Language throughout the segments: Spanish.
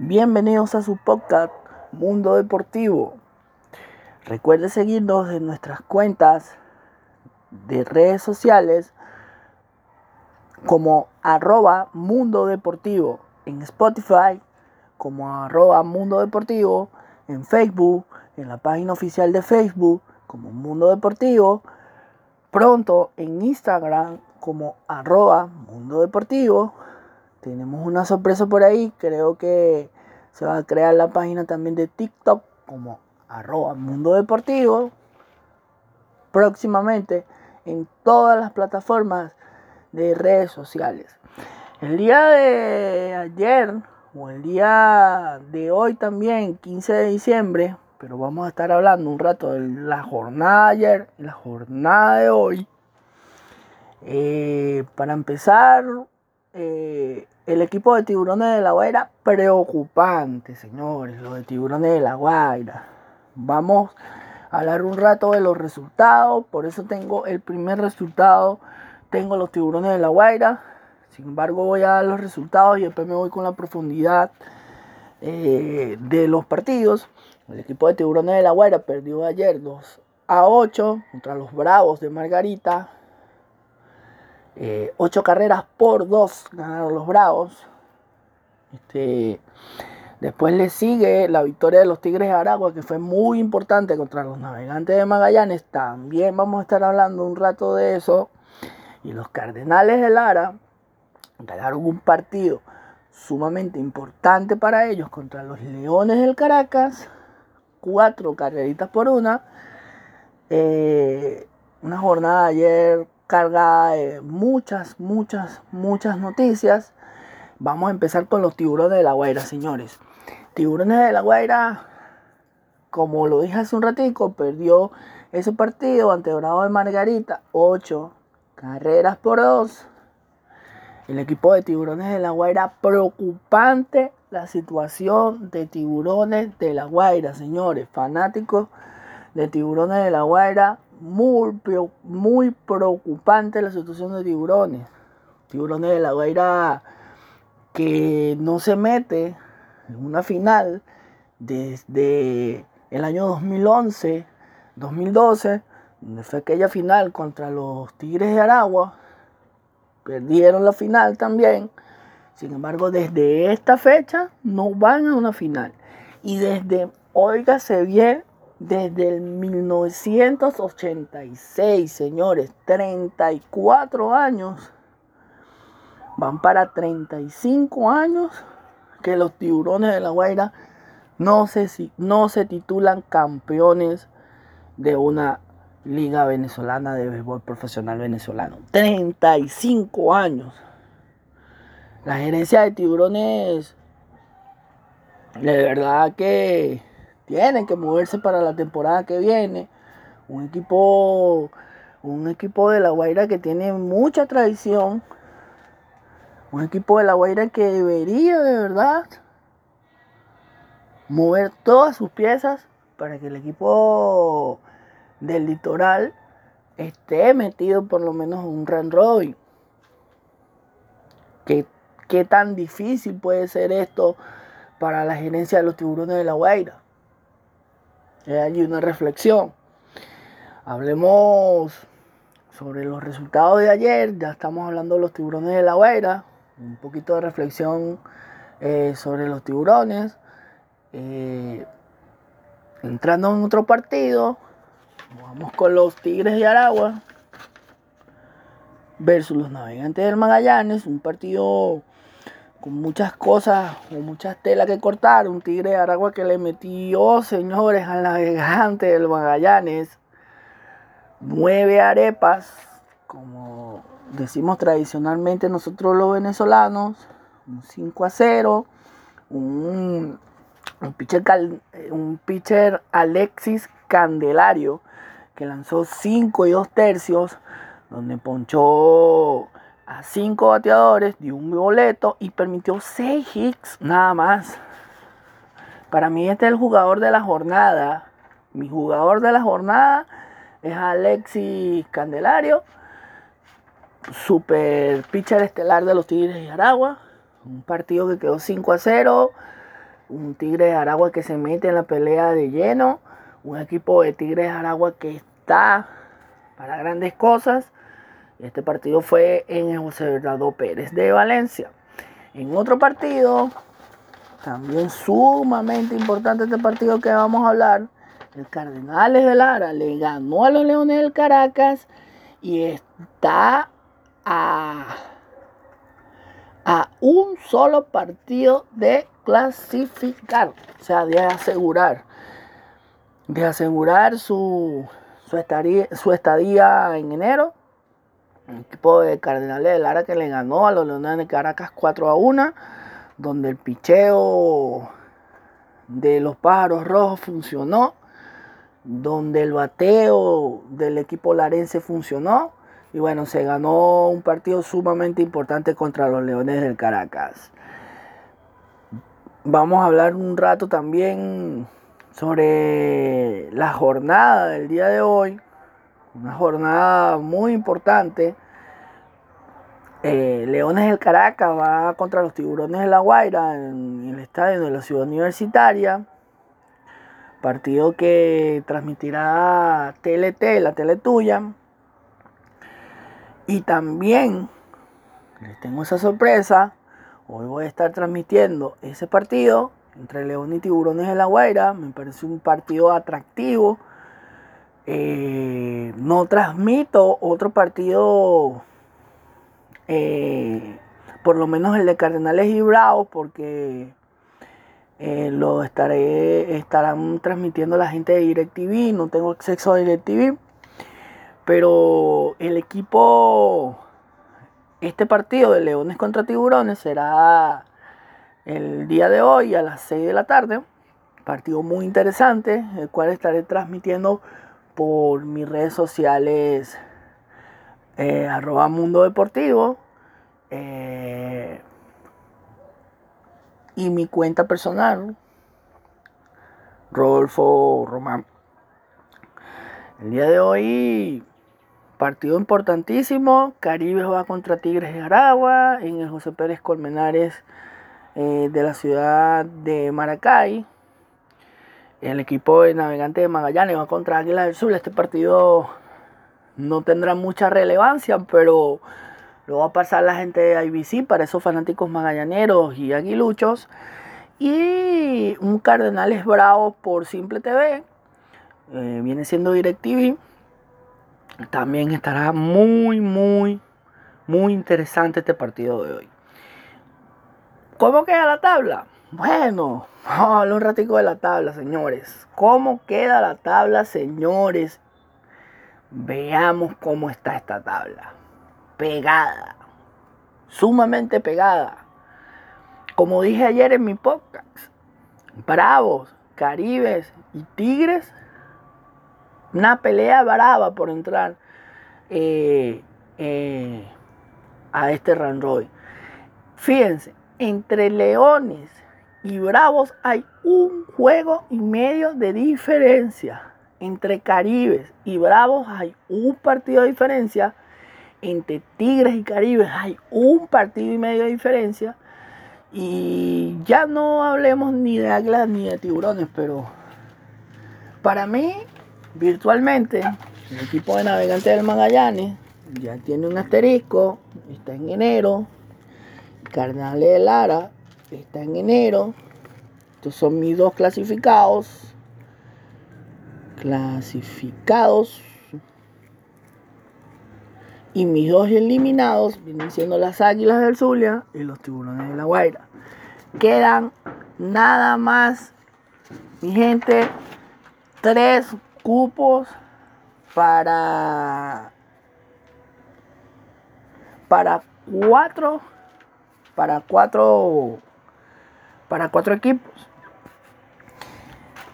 Bienvenidos a su podcast Mundo Deportivo. Recuerde seguirnos en nuestras cuentas de redes sociales como arroba Mundo Deportivo en Spotify, como arroba Mundo Deportivo en Facebook, en la página oficial de Facebook como Mundo Deportivo, pronto en Instagram como arroba Mundo Deportivo tenemos una sorpresa por ahí. Creo que se va a crear la página también de TikTok como arroba mundo deportivo. Próximamente en todas las plataformas de redes sociales. El día de ayer o el día de hoy también, 15 de diciembre, pero vamos a estar hablando un rato de la jornada de ayer y la jornada de hoy. Eh, para empezar, eh, el equipo de Tiburones de la Guaira, preocupante, señores, lo de Tiburones de la Guaira. Vamos a hablar un rato de los resultados, por eso tengo el primer resultado, tengo los Tiburones de la Guaira. Sin embargo, voy a dar los resultados y después me voy con la profundidad eh, de los partidos. El equipo de Tiburones de la Guaira perdió ayer 2 a 8 contra los Bravos de Margarita. Eh, ocho carreras por dos ganaron los Bravos. Este, después le sigue la victoria de los Tigres de Aragua, que fue muy importante contra los Navegantes de Magallanes. También vamos a estar hablando un rato de eso. Y los Cardenales de Lara ganaron un partido sumamente importante para ellos contra los Leones del Caracas. Cuatro carreritas por una. Eh, una jornada ayer cargada de muchas, muchas, muchas noticias. Vamos a empezar con los tiburones de la Guaira, señores. Tiburones de la Guaira, como lo dije hace un ratico, perdió ese partido ante Bravo de Margarita, 8 carreras por 2. El equipo de Tiburones de la Guaira, preocupante la situación de Tiburones de la Guaira, señores, fanáticos de Tiburones de la Guaira, muy, muy preocupante la situación de tiburones. Tiburones de la Guaira que no se mete en una final desde el año 2011, 2012, donde fue aquella final contra los Tigres de Aragua. Perdieron la final también. Sin embargo, desde esta fecha no van a una final. Y desde, óigase bien, desde el 1986, señores, 34 años. Van para 35 años que los tiburones de la Guaira no se, no se titulan campeones de una liga venezolana de béisbol profesional venezolano. 35 años. La gerencia de tiburones, de verdad que tienen que moverse para la temporada que viene. Un equipo, un equipo de La Guaira que tiene mucha tradición. Un equipo de La Guaira que debería de verdad mover todas sus piezas para que el equipo del litoral esté metido por lo menos en un run robin. ¿Qué, ¿Qué tan difícil puede ser esto para la gerencia de los tiburones de La Guaira? Hay una reflexión. Hablemos sobre los resultados de ayer. Ya estamos hablando de los tiburones de la Guaira. Un poquito de reflexión eh, sobre los tiburones. Eh, entrando en otro partido. Vamos con los Tigres de Aragua versus los Navegantes del Magallanes. Un partido con muchas cosas, con muchas telas que cortar. Un tigre de Aragua que le metió, señores, al navegante del Magallanes. Nueve arepas, como decimos tradicionalmente nosotros los venezolanos. Un 5 a 0. Un, un, pitcher, un pitcher Alexis Candelario que lanzó 5 y 2 tercios, donde ponchó a cinco bateadores, dio un boleto y permitió seis hits nada más. Para mí este es el jugador de la jornada. Mi jugador de la jornada es Alexis Candelario, super pitcher estelar de los Tigres de Aragua. Un partido que quedó 5 a 0. un Tigre de Aragua que se mete en la pelea de lleno, un equipo de Tigres de Aragua que está para grandes cosas. Este partido fue en José Bernardo Pérez de Valencia. En otro partido, también sumamente importante este partido que vamos a hablar, el Cardenales de Lara le ganó a los Leones del Caracas y está a, a un solo partido de clasificar, o sea, de asegurar, de asegurar su, su, estadía, su estadía en enero. El equipo de Cardenales de Lara que le ganó a los Leones de Caracas 4 a 1, donde el picheo de los pájaros rojos funcionó donde el bateo del equipo larense funcionó. Y bueno, se ganó un partido sumamente importante contra los Leones del Caracas. Vamos a hablar un rato también sobre la jornada del día de hoy. Una jornada muy importante. Eh, Leones del Caracas va contra los Tiburones de La Guaira en el estadio de la ciudad universitaria. Partido que transmitirá TLT, la tele tuya. Y también les tengo esa sorpresa. Hoy voy a estar transmitiendo ese partido entre León y Tiburones de la Guaira. Me parece un partido atractivo. Eh, no transmito otro partido, eh, por lo menos el de Cardenales y Bravos, porque eh, lo estaré, estarán transmitiendo la gente de DirecTV, no tengo acceso a DirecTV, pero el equipo, este partido de Leones contra Tiburones será el día de hoy a las 6 de la tarde, partido muy interesante, el cual estaré transmitiendo por mis redes sociales, eh, arroba Mundo Deportivo. Eh, y mi cuenta personal, Rodolfo Román. El día de hoy, partido importantísimo. Caribe va contra Tigres de Aragua en el José Pérez Colmenares eh, de la ciudad de Maracay. El equipo de Navegantes de Magallanes va contra Águila del Sur. Este partido no tendrá mucha relevancia, pero lo va a pasar la gente de IBC para esos fanáticos magallaneros y aguiluchos. Y un Cardenales Bravos por Simple TV. Eh, viene siendo DirecTV. También estará muy, muy, muy interesante este partido de hoy. ¿Cómo queda la tabla? Bueno, vamos a hablar un ratico de la tabla, señores. ¿Cómo queda la tabla, señores? Veamos cómo está esta tabla pegada, sumamente pegada. Como dije ayer en mi podcast, Bravos, Caribes y Tigres, una pelea brava por entrar eh, eh, a este Roy. Fíjense, entre Leones y Bravos hay un juego y medio de diferencia. Entre Caribes y Bravos hay un partido de diferencia entre Tigres y Caribe hay un partido y medio de diferencia. Y ya no hablemos ni de águilas ni de tiburones, pero para mí, virtualmente, el equipo de navegantes del Magallanes ya tiene un asterisco, está en enero. Carnales de Lara está en enero. Estos son mis dos clasificados. Clasificados y mis dos eliminados vienen siendo las Águilas del Zulia y los Tiburones de la Guaira. Quedan nada más, mi gente, tres cupos para para cuatro para cuatro para cuatro equipos.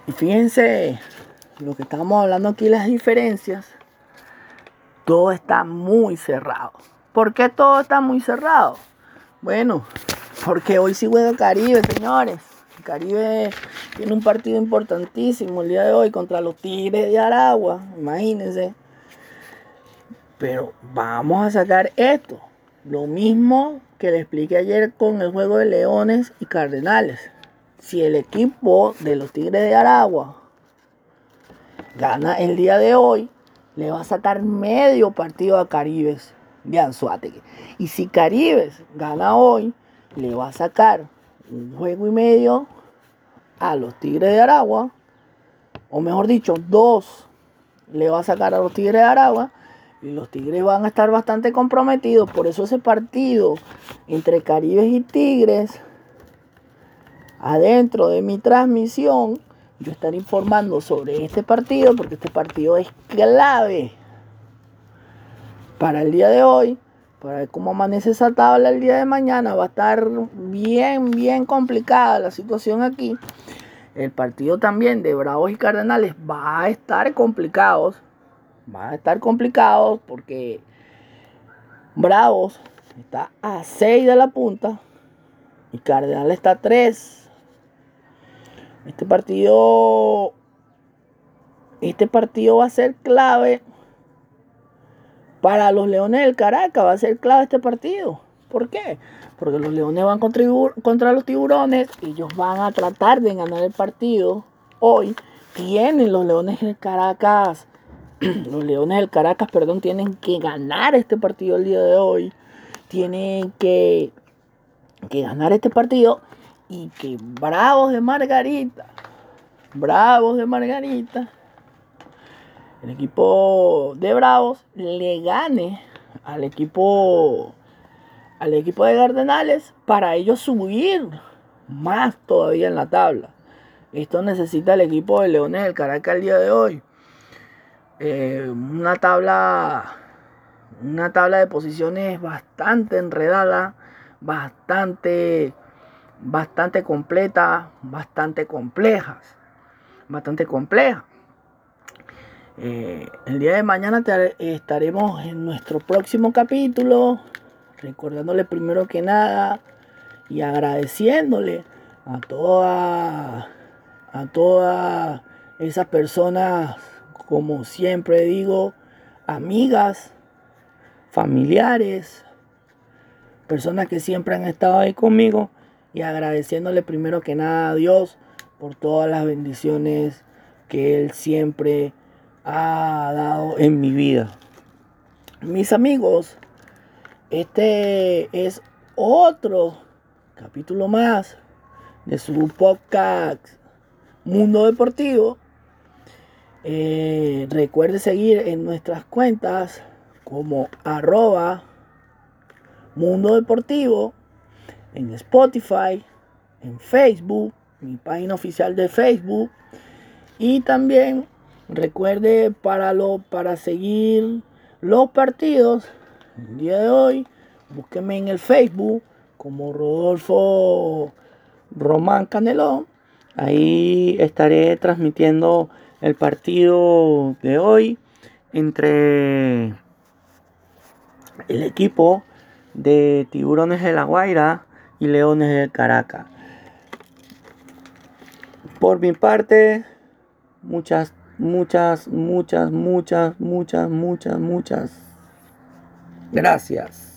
Y fíjense lo que estamos hablando aquí las diferencias todo está muy cerrado. ¿Por qué todo está muy cerrado? Bueno, porque hoy sí juega Caribe, señores. Caribe tiene un partido importantísimo el día de hoy contra los Tigres de Aragua, imagínense. Pero vamos a sacar esto. Lo mismo que le expliqué ayer con el juego de Leones y Cardenales. si el equipo de los Tigres de Aragua gana el día de hoy, le va a sacar medio partido a Caribes de Anzuategui. Y si Caribes gana hoy, le va a sacar un juego y medio a los Tigres de Aragua, o mejor dicho, dos le va a sacar a los Tigres de Aragua. Y los Tigres van a estar bastante comprometidos. Por eso ese partido entre Caribes y Tigres, adentro de mi transmisión, yo estaré informando sobre este partido, porque este partido es clave para el día de hoy, para ver cómo amanece esa tabla el día de mañana. Va a estar bien, bien complicada la situación aquí. El partido también de Bravos y Cardenales va a estar complicado. Va a estar complicado porque Bravos está a 6 de la punta y Cardenales está a 3. Este partido. Este partido va a ser clave para los Leones del Caracas. Va a ser clave este partido. ¿Por qué? Porque los Leones van contra los Tiburones. Ellos van a tratar de ganar el partido. Hoy tienen los Leones del Caracas. Los Leones del Caracas, perdón, tienen que ganar este partido el día de hoy. Tienen que, que ganar este partido y que Bravos de Margarita, Bravos de Margarita, el equipo de Bravos le gane al equipo al equipo de Cardenales para ellos subir más todavía en la tabla. Esto necesita el equipo de Leones del Caracas el día de hoy. Eh, una tabla una tabla de posiciones bastante enredada, bastante bastante completa, bastante complejas, bastante compleja. Eh, el día de mañana estaremos en nuestro próximo capítulo, recordándole primero que nada y agradeciéndole a todas a todas esas personas, como siempre digo, amigas, familiares, personas que siempre han estado ahí conmigo y agradeciéndole primero que nada a Dios por todas las bendiciones que Él siempre ha dado en mi vida. Mis amigos, este es otro capítulo más de su podcast Mundo Deportivo. Eh, recuerde seguir en nuestras cuentas como arroba Mundo Deportivo en Spotify, en Facebook, mi página oficial de Facebook. Y también recuerde para, lo, para seguir los partidos, el día de hoy, búsqueme en el Facebook como Rodolfo Román Canelón. Ahí estaré transmitiendo el partido de hoy entre el equipo de Tiburones de la Guaira y Leones del Caracas. Por mi parte, muchas, muchas, muchas, muchas, muchas, muchas, muchas gracias.